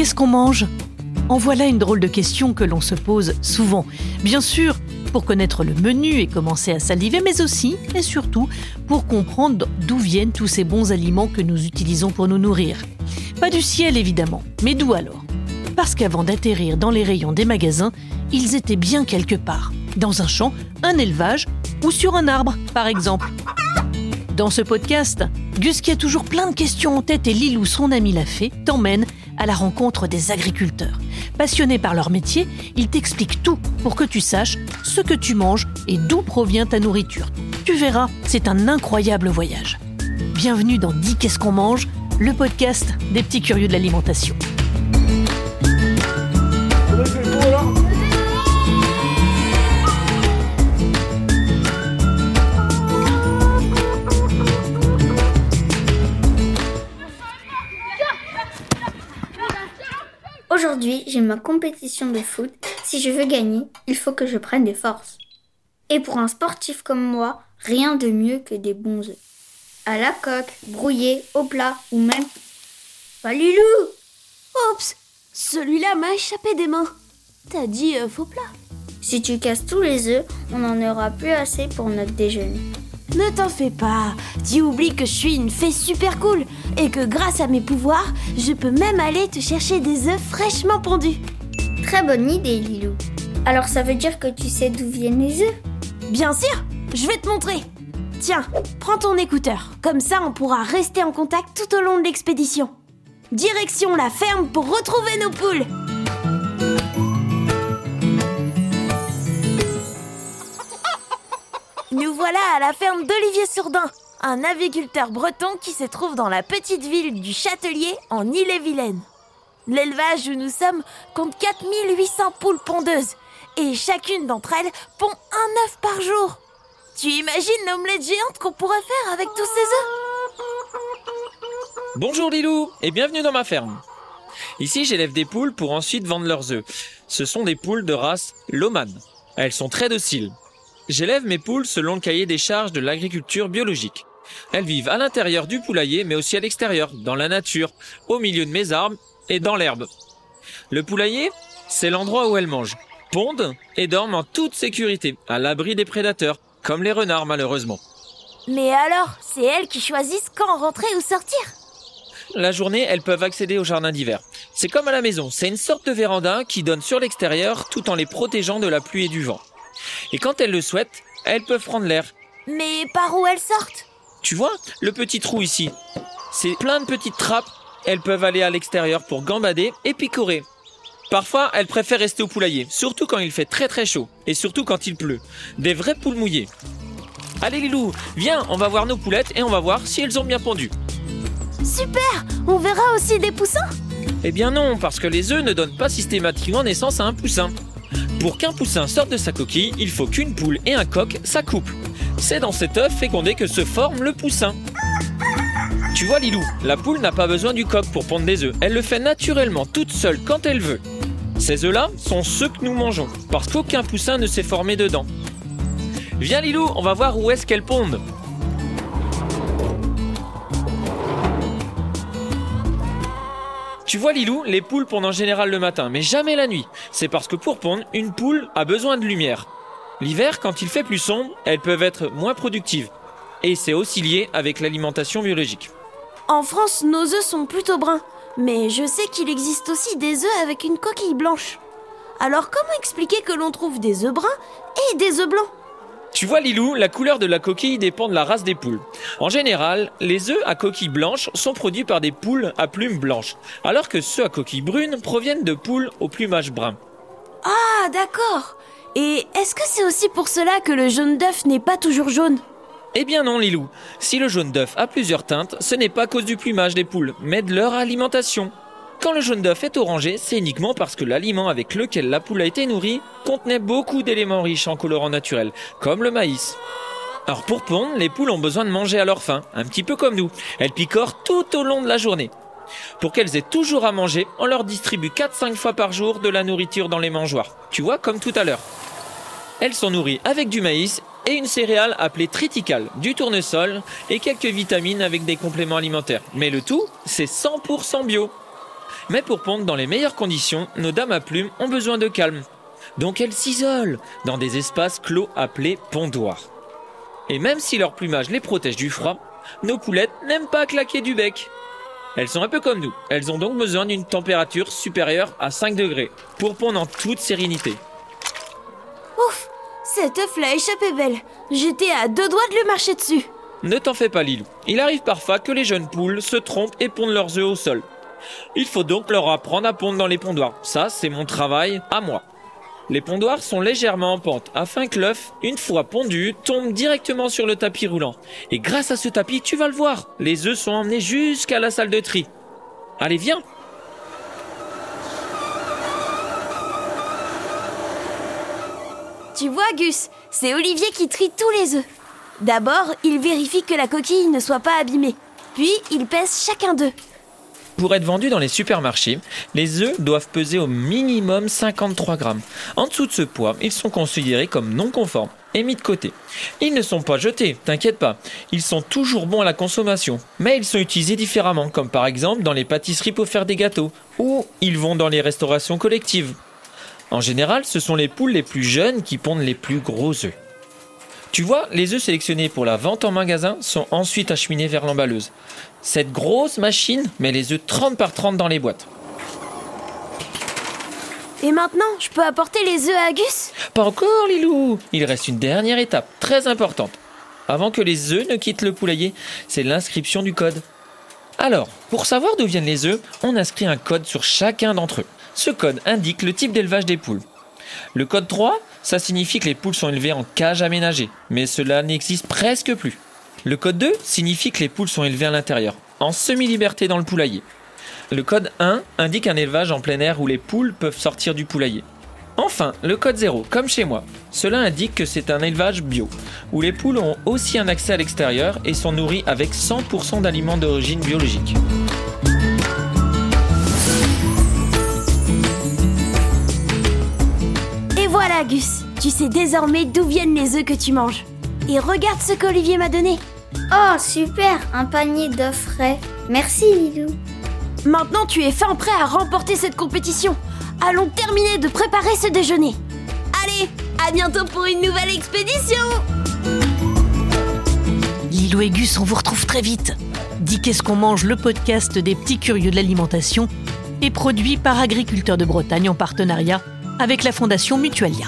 Qu'est-ce qu'on mange? En voilà une drôle de question que l'on se pose souvent. Bien sûr, pour connaître le menu et commencer à saliver, mais aussi et surtout pour comprendre d'où viennent tous ces bons aliments que nous utilisons pour nous nourrir. Pas du ciel évidemment, mais d'où alors? Parce qu'avant d'atterrir dans les rayons des magasins, ils étaient bien quelque part, dans un champ, un élevage ou sur un arbre par exemple. Dans ce podcast, Gus qui a toujours plein de questions en tête et Lilou, son ami l'a fait, t'emmène à la rencontre des agriculteurs. Passionnés par leur métier, ils t'expliquent tout pour que tu saches ce que tu manges et d'où provient ta nourriture. Tu verras, c'est un incroyable voyage. Bienvenue dans Dis qu'est-ce qu'on mange, le podcast des petits curieux de l'alimentation. Aujourd'hui, j'ai ma compétition de foot. Si je veux gagner, il faut que je prenne des forces. Et pour un sportif comme moi, rien de mieux que des bons œufs. À la coque, brouillés, au plat ou même. Pas Lulou Oups Celui-là m'a échappé des mains. T'as dit euh, faux plat. Si tu casses tous les œufs, on n'en aura plus assez pour notre déjeuner. Ne t'en fais pas, tu oublies que je suis une fée super cool et que grâce à mes pouvoirs, je peux même aller te chercher des œufs fraîchement pondus. Très bonne idée, Lilou. Alors ça veut dire que tu sais d'où viennent les œufs? Bien sûr, je vais te montrer. Tiens, prends ton écouteur, comme ça on pourra rester en contact tout au long de l'expédition. Direction la ferme pour retrouver nos poules. Voilà à la ferme d'Olivier Sourdin, un aviculteur breton qui se trouve dans la petite ville du Châtelier en Ille-et-Vilaine. L'élevage où nous sommes compte 4800 poules pondeuses et chacune d'entre elles pond un œuf par jour. Tu imagines l'omelette géante qu'on pourrait faire avec tous ces œufs? Bonjour Lilou et bienvenue dans ma ferme. Ici j'élève des poules pour ensuite vendre leurs œufs. Ce sont des poules de race Loman. Elles sont très dociles. J'élève mes poules selon le cahier des charges de l'agriculture biologique. Elles vivent à l'intérieur du poulailler, mais aussi à l'extérieur, dans la nature, au milieu de mes arbres et dans l'herbe. Le poulailler, c'est l'endroit où elles mangent, pondent et dorment en toute sécurité, à l'abri des prédateurs, comme les renards malheureusement. Mais alors, c'est elles qui choisissent quand rentrer ou sortir? La journée, elles peuvent accéder au jardin d'hiver. C'est comme à la maison, c'est une sorte de véranda qui donne sur l'extérieur tout en les protégeant de la pluie et du vent. Et quand elles le souhaitent, elles peuvent prendre l'air. Mais par où elles sortent Tu vois, le petit trou ici. C'est plein de petites trappes. Elles peuvent aller à l'extérieur pour gambader et picorer. Parfois, elles préfèrent rester au poulailler, surtout quand il fait très très chaud, et surtout quand il pleut. Des vraies poules mouillées. Allez Lilou, viens, on va voir nos poulettes et on va voir si elles ont bien pondu. Super On verra aussi des poussins? Eh bien non, parce que les œufs ne donnent pas systématiquement naissance à un poussin. Pour qu'un poussin sorte de sa coquille, il faut qu'une poule et un coq s'accouplent. C'est dans cet œuf fécondé que se forme le poussin. Tu vois Lilou, la poule n'a pas besoin du coq pour pondre des œufs. Elle le fait naturellement toute seule quand elle veut. Ces œufs-là sont ceux que nous mangeons, parce qu'aucun poussin ne s'est formé dedans. Viens Lilou, on va voir où est-ce qu'elles pondent. Tu vois Lilou, les poules pondent en général le matin, mais jamais la nuit. C'est parce que pour pondre, une poule a besoin de lumière. L'hiver, quand il fait plus sombre, elles peuvent être moins productives. Et c'est aussi lié avec l'alimentation biologique. En France, nos œufs sont plutôt bruns, mais je sais qu'il existe aussi des œufs avec une coquille blanche. Alors comment expliquer que l'on trouve des œufs bruns et des œufs blancs? Tu vois Lilou, la couleur de la coquille dépend de la race des poules. En général, les œufs à coquille blanche sont produits par des poules à plumes blanches, alors que ceux à coquille brune proviennent de poules au plumage brun. Ah, d'accord. Et est-ce que c'est aussi pour cela que le jaune d'œuf n'est pas toujours jaune? Eh bien non Lilou, si le jaune d'œuf a plusieurs teintes, ce n'est pas à cause du plumage des poules, mais de leur alimentation. Quand le jaune d'œuf est orangé, c'est uniquement parce que l'aliment avec lequel la poule a été nourrie contenait beaucoup d'éléments riches en colorants naturels, comme le maïs. Alors pour pondre, les poules ont besoin de manger à leur faim, un petit peu comme nous. Elles picorent tout au long de la journée. Pour qu'elles aient toujours à manger, on leur distribue 4-5 fois par jour de la nourriture dans les mangeoires. Tu vois, comme tout à l'heure. Elles sont nourries avec du maïs et une céréale appelée triticale, du tournesol et quelques vitamines avec des compléments alimentaires. Mais le tout, c'est 100% bio. Mais pour pondre dans les meilleures conditions, nos dames à plumes ont besoin de calme. Donc elles s'isolent dans des espaces clos appelés pondoirs. Et même si leur plumage les protège du froid, nos poulettes n'aiment pas claquer du bec. Elles sont un peu comme nous. Elles ont donc besoin d'une température supérieure à 5 degrés pour pondre en toute sérénité. Ouf Cet œuf l'a échappé belle. J'étais à deux doigts de le marcher dessus. Ne t'en fais pas, Lilou. Il arrive parfois que les jeunes poules se trompent et pondent leurs œufs au sol. Il faut donc leur apprendre à pondre dans les pondoirs. Ça, c'est mon travail à moi. Les pondoirs sont légèrement en pente afin que l'œuf, une fois pondu, tombe directement sur le tapis roulant. Et grâce à ce tapis, tu vas le voir, les œufs sont emmenés jusqu'à la salle de tri. Allez, viens Tu vois, Gus, c'est Olivier qui trie tous les œufs. D'abord, il vérifie que la coquille ne soit pas abîmée. Puis, il pèse chacun d'eux. Pour être vendus dans les supermarchés, les œufs doivent peser au minimum 53 grammes. En dessous de ce poids, ils sont considérés comme non conformes et mis de côté. Ils ne sont pas jetés, t'inquiète pas. Ils sont toujours bons à la consommation, mais ils sont utilisés différemment, comme par exemple dans les pâtisseries pour faire des gâteaux, ou ils vont dans les restaurations collectives. En général, ce sont les poules les plus jeunes qui pondent les plus gros œufs. Tu vois, les œufs sélectionnés pour la vente en magasin sont ensuite acheminés vers l'emballeuse. Cette grosse machine met les œufs 30 par 30 dans les boîtes. Et maintenant, je peux apporter les œufs à Gus Pas encore, Lilou Il reste une dernière étape, très importante. Avant que les œufs ne quittent le poulailler, c'est l'inscription du code. Alors, pour savoir d'où viennent les œufs, on inscrit un code sur chacun d'entre eux. Ce code indique le type d'élevage des poules. Le code 3, ça signifie que les poules sont élevées en cage aménagée, mais cela n'existe presque plus. Le code 2 signifie que les poules sont élevées à l'intérieur, en semi-liberté dans le poulailler. Le code 1 indique un élevage en plein air où les poules peuvent sortir du poulailler. Enfin, le code 0, comme chez moi, cela indique que c'est un élevage bio, où les poules ont aussi un accès à l'extérieur et sont nourries avec 100% d'aliments d'origine biologique. Voilà, Gus. Tu sais désormais d'où viennent les œufs que tu manges. Et regarde ce qu'Olivier m'a donné. Oh, super Un panier d'œufs frais. Merci, Lilou. Maintenant, tu es fin prêt à remporter cette compétition. Allons terminer de préparer ce déjeuner. Allez, à bientôt pour une nouvelle expédition Lilou et Gus, on vous retrouve très vite. Dis qu'est-ce qu'on mange, le podcast des petits curieux de l'alimentation, est produit par Agriculteurs de Bretagne en partenariat avec la Fondation Mutualia.